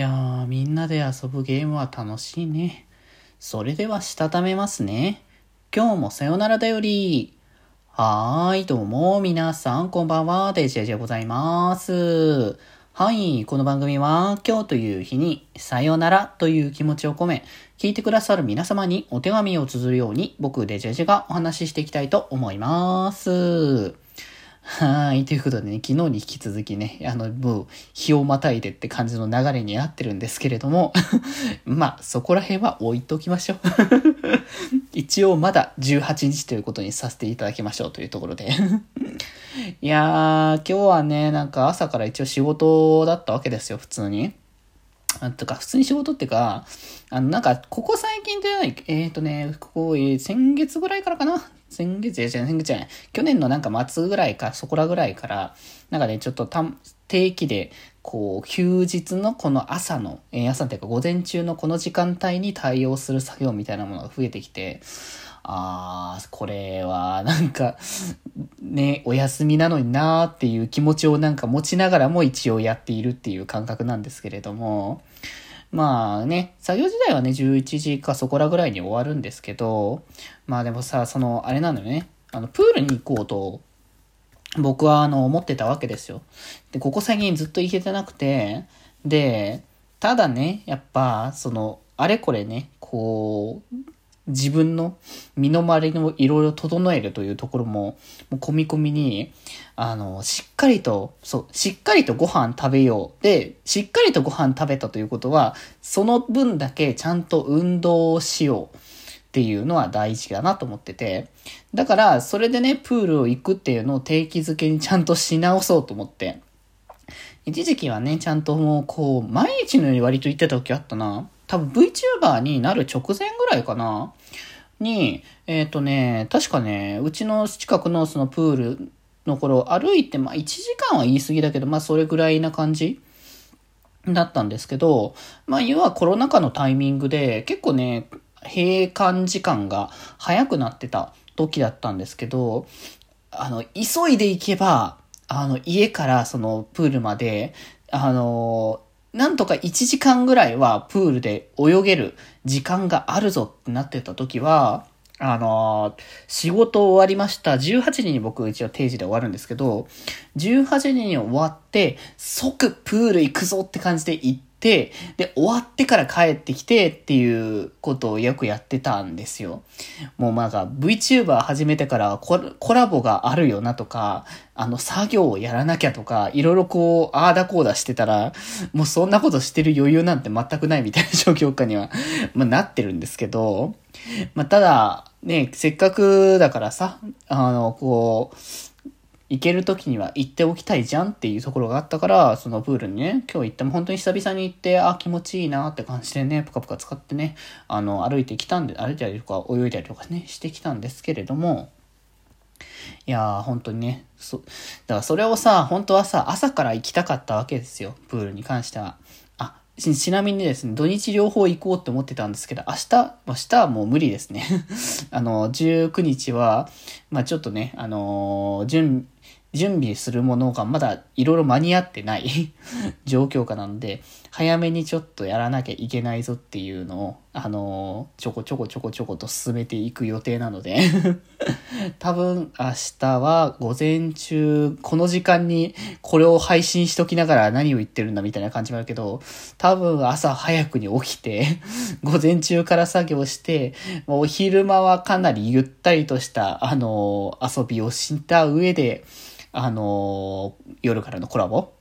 やー、みんなで遊ぶゲームは楽しいね。それでは、したためますね。今日もさよならだより。はーい、どうも、皆さん、こんばんは、デジェジェございます。はい、この番組は、今日という日に、さよならという気持ちを込め、聞いてくださる皆様にお手紙を綴るように、僕、デジェジェがお話ししていきたいと思います。はい。ということでね、昨日に引き続きね、あの、もう、日をまたいでって感じの流れになってるんですけれども、まあ、そこら辺は置いときましょう。一応、まだ18日ということにさせていただきましょうというところで。いやー、今日はね、なんか朝から一応仕事だったわけですよ、普通に。あとか、普通に仕事ってか、あの、なんか、ここ最近というのは、えっ、ー、とね、ここ、えー先月ぐらいからかな先月、いや違う、先月じゃない。去年のなんか末ぐらいか、そこらぐらいから、なんかね、ちょっと定期で、こう、休日のこの朝の、えー朝っていうか午前中のこの時間帯に対応する作業みたいなものが増えてきて、あー、これは、なんか、ね、お休みなのになーっていう気持ちをなんか持ちながらも一応やっているっていう感覚なんですけれども、まあね、作業時代はね、11時かそこらぐらいに終わるんですけど、まあでもさ、その、あれなのよね、あの、プールに行こうと、僕はあの、思ってたわけですよ。で、ここ最近ずっと行けてなくて、で、ただね、やっぱ、その、あれこれね、こう、自分の身の回りをいろいろ整えるというところも、もう込み込みに、あの、しっかりと、そう、しっかりとご飯食べよう。で、しっかりとご飯食べたということは、その分だけちゃんと運動をしようっていうのは大事だなと思ってて。だから、それでね、プールを行くっていうのを定期づけにちゃんとし直そうと思って。一時期はね、ちゃんともう、こう、毎日のように割と行ってた時あったな。多分 VTuber になる直前ぐらいかな？に、えっ、とね、確かね、うちの近くのそのプールの頃歩いて、まあ1時間は言い過ぎだけど、まあそれぐらいな感じだったんですけど、まあ要はコロナ禍のタイミングで結構ね、閉館時間が早くなってた時だったんですけど、あの、急いで行けば、あの、家からそのプールまで、あの、なんとか1時間ぐらいはプールで泳げる時間があるぞってなってた時は、あの仕事終わりました。18時に僕一応定時で終わるんですけど、18時に終わって、即プール行くぞって感じで行って、で、終わってから帰ってきてっていうことをよくやってたんですよ。もうなんか VTuber 始めてからコラボがあるよなとか、あの作業をやらなきゃとか、いろいろこう、ああだこうだしてたら、もうそんなことしてる余裕なんて全くないみたいな状況下には、ま、なってるんですけど、まあ、ただ、ね、せっかくだからさ、あの、こう、行ける時には行っておきたいじゃんっていうところがあったから、そのプールにね、今日行っても本当に久々に行って、あ、気持ちいいなって感じでね、ぷかぷか使ってね、あの、歩いてきたんで、歩いたりとか泳いだりとかね、してきたんですけれども、いやー、本当にね、そ、だからそれをさ、本当はさ、朝から行きたかったわけですよ、プールに関しては。あ、ちちなみにですね、土日両方行こうって思ってたんですけど、明日、明日はもう無理ですね。あの、19日は、まあちょっとね、あのー準、準備するものがまだいろいろ間に合ってない 状況下なので、早めにちょっとやらなきゃいけないぞっていうのを、あのーちょこちょこちょこちょこと進めていく予定なので、多分明日は午前中、この時間にこれを配信しときながら何を言ってるんだみたいな感じもあるけど、多分朝早くに起きて、午前中から作業して、もう昼間はかなりゆったりとした、あのー遊びをした上で、あのー夜からのコラボ？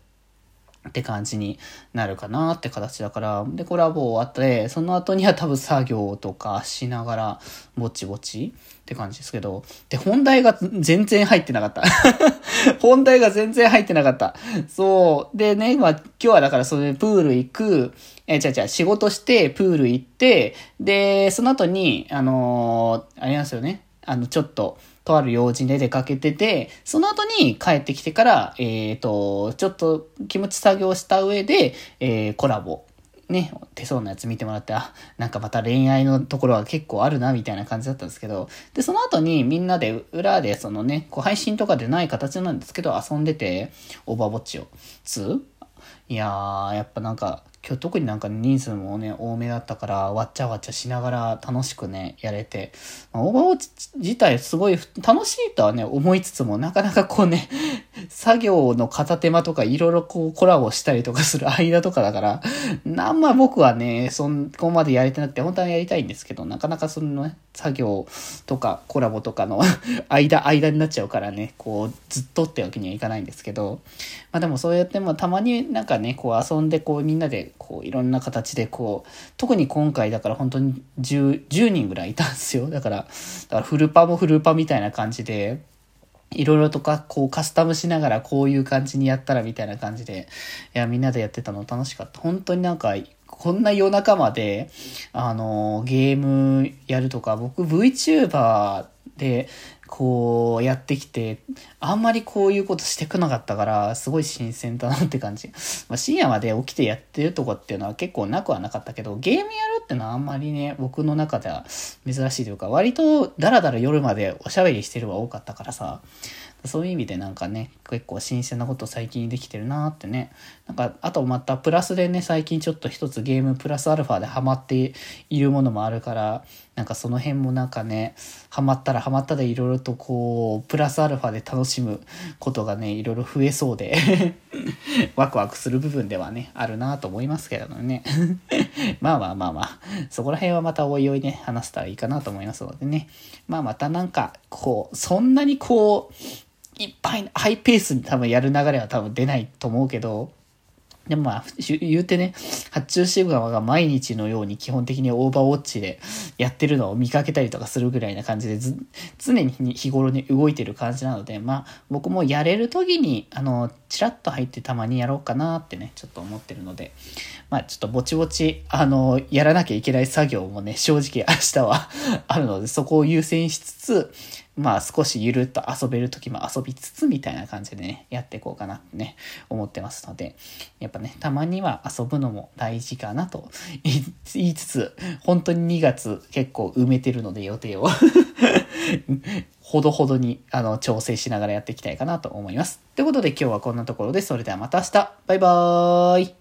って感じになるかなって形だから、で、コラボ終わって、その後には多分作業とかしながら、ぼちぼちって感じですけど、で、本題が全然入ってなかった。本題が全然入ってなかった。そう。でね、ま、今日はだからそれプール行く、えー、じゃじゃ仕事して、プール行って、で、その後に、あのーあれなんすよね。あの、ちょっと、とある用事で出かけてて、その後に帰ってきてから、えっ、と、ちょっと気持ち作業した上で、えーコラボ。ね、手相のやつ見てもらって、あ、なんかまた恋愛のところは結構あるな、みたいな感じだったんですけど、で、その後にみんなで裏でそのね、こう配信とかでない形なんですけど、遊んでて、オーバーウォッチを。2いやー、やっぱなんか、今日特になんか人数もね、多めだったから、わっちゃわっちゃしながら楽しくね、やれて、まあ、オーバーウォッチ自体すごい楽しいとはね、思いつつも、なかなかこうね、作業の片手間とかいろいろこうコラボしたりとかする間とかだから、あんま僕はね、そこまでやれてなくて、本当はやりたいんですけど、なかなかそのね、作業とかコラボとかの 間、間になっちゃうからね、こう、ずっとってわけにはいかないんですけど、まあでもそうやってもたまになんかね、こう遊んでこうみんなでこういろんな形でこう、特に今回だから本当に 10, 10人ぐらいいたんですよ。だから、だからフルパもフルパみたいな感じで、いろいろとか、こうカスタムしながらこういう感じにやったらみたいな感じで、いや、みんなでやってたの楽しかった。本当になんか、こんな夜中まで、あの、ゲームやるとか、僕 VTuber で、こうやってきて、あんまりこういうことしてこなかったから、すごい新鮮だなって感じ。まあ、深夜まで起きてやってるとこっていうのは結構なくはなかったけど、ゲームやるってのはあんまりね、僕の中では珍しいというか、割とダラダラ夜までおしゃべりしてるは多かったからさ、そういう意味でなんかね、結構新鮮なこと最近できてるなってね。なんか、あとまたプラスでね、最近ちょっと一つゲームプラスアルファでハマっているものもあるから、なんかその辺もなんかね、ハマったらハマったでいろいろとこう、プラスアルファで楽しむことがね、いろいろ増えそうで ワクワクする部分ではね、あるなと思いますけどもね。まあまあまあまあ、そこら辺はまたおいおいね、話せたらいいかなと思いますのでね。まあまたなんか、こう、そんなにこう、いっぱいハイペースに多分やる流れは多分出ないと思うけど、でもまあ、言うてね、発注シグマが毎日のように基本的にオーバーウォッチでやってるのを見かけたりとかするぐらいな感じで常に日頃に動いてる感じなので、まあ、僕もやれる時に、あの、チラッと入ってたまにやろうかなってね、ちょっと思ってるので、まあ、ちょっとぼちぼち、あの、やらなきゃいけない作業もね、正直明日は あるので、そこを優先しつつ、まあ少しゆるっと遊べる時も遊びつつみたいな感じでね、やっていこうかなってね、思ってますので、やっぱね、たまには遊ぶのも大事かなと言いつつ、本当に2月結構埋めてるので予定を。ほどほどにあの調整しながらやっていきたいかなと思います。ということで今日はこんなところで、それではまた明日。バイバーイ。